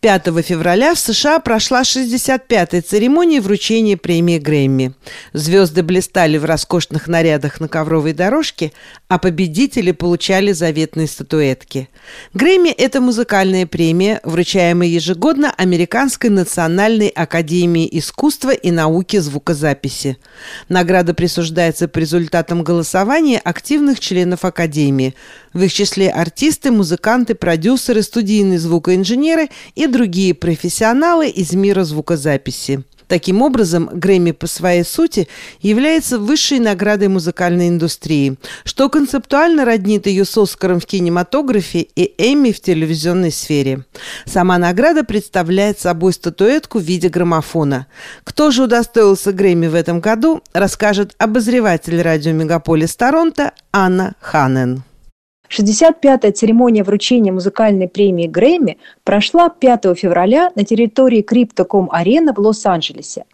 5 февраля в США прошла 65-я церемония вручения премии Грэмми. Звезды блистали в роскошных нарядах на ковровой дорожке, а победители получали заветные статуэтки. Грэмми – это музыкальная премия, вручаемая ежегодно Американской национальной академией искусства и науки звукозаписи. Награда присуждается по результатам голосования активных членов Академии. В их числе артисты, музыканты, продюсеры, студийные звукоинженеры и другие профессионалы из мира звукозаписи. Таким образом, Грэмми по своей сути является высшей наградой музыкальной индустрии, что концептуально роднит ее с Оскаром в кинематографе и Эмми в телевизионной сфере. Сама награда представляет собой статуэтку в виде граммофона. Кто же удостоился Грэмми в этом году, расскажет обозреватель радио «Мегаполис Торонто» Анна Ханен. 65-я церемония вручения музыкальной премии Грэмми прошла 5 февраля на территории Crypto.com арена в Лос-Анджелесе.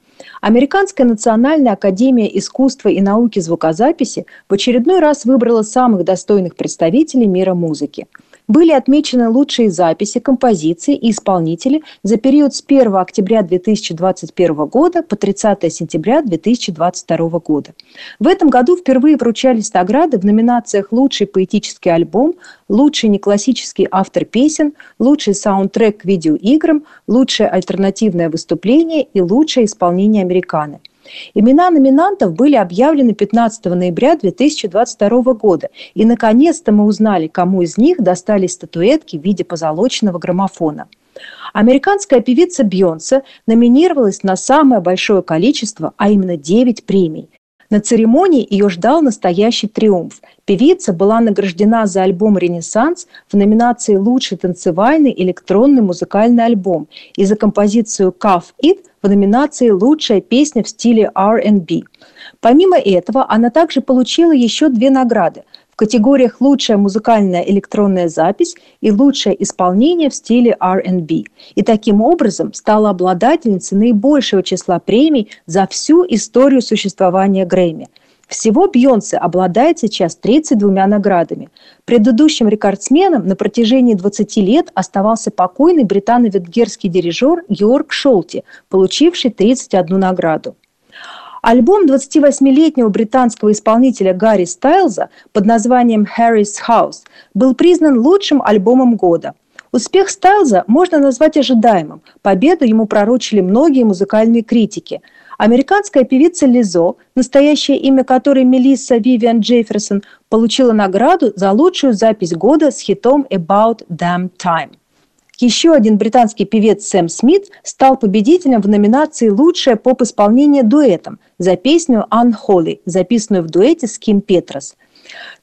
Американская национальная академия искусства и науки звукозаписи в очередной раз выбрала самых достойных представителей мира музыки – были отмечены лучшие записи, композиции и исполнители за период с 1 октября 2021 года по 30 сентября 2022 года. В этом году впервые вручались награды в номинациях «Лучший поэтический альбом», «Лучший неклассический автор песен», «Лучший саундтрек к видеоиграм», «Лучшее альтернативное выступление» и «Лучшее исполнение американо». Имена номинантов были объявлены 15 ноября 2022 года, и наконец-то мы узнали, кому из них достались статуэтки в виде позолоченного граммофона. Американская певица Бьонсе номинировалась на самое большое количество, а именно 9 премий. На церемонии ее ждал настоящий триумф. Певица была награждена за альбом «Ренессанс» в номинации «Лучший танцевальный электронный музыкальный альбом» и за композицию «Cuff It» в номинации «Лучшая песня в стиле R&B». Помимо этого, она также получила еще две награды в категориях «Лучшая музыкальная электронная запись» и «Лучшее исполнение в стиле R&B». И таким образом стала обладательницей наибольшего числа премий за всю историю существования Грэмми. Всего Бьонсе обладает сейчас 32 наградами. Предыдущим рекордсменом на протяжении 20 лет оставался покойный британо-венгерский дирижер Георг Шолти, получивший 31 награду. Альбом 28-летнего британского исполнителя Гарри Стайлза под названием «Harry's House» был признан лучшим альбомом года. Успех Стайлза можно назвать ожидаемым. Победу ему пророчили многие музыкальные критики. Американская певица Лизо, настоящее имя которой Мелисса Вивиан Джефферсон, получила награду за лучшую запись года с хитом «About Damn Time». Еще один британский певец Сэм Смит стал победителем в номинации «Лучшее поп-исполнение дуэтом» за песню «Unholy», записанную в дуэте с Ким Петрос.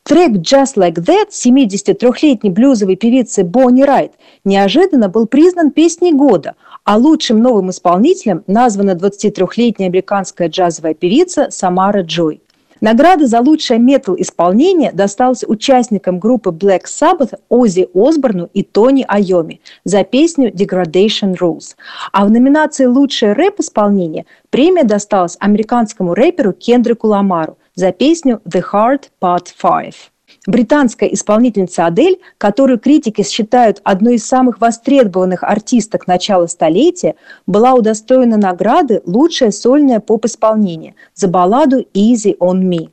Трек «Just Like That» 73-летней блюзовой певицы Бонни Райт неожиданно был признан песней года, а лучшим новым исполнителем названа 23-летняя американская джазовая певица Самара Джой. Награда за лучшее метал-исполнение досталась участникам группы Black Sabbath Оззи Осборну и Тони Айоми за песню Degradation Rules. А в номинации «Лучшее рэп-исполнение» премия досталась американскому рэперу Кендрику Ламару за песню «The Heart Part 5». Британская исполнительница Адель, которую критики считают одной из самых востребованных артисток начала столетия, была удостоена награды «Лучшее сольное поп-исполнение» за балладу «Easy on Me».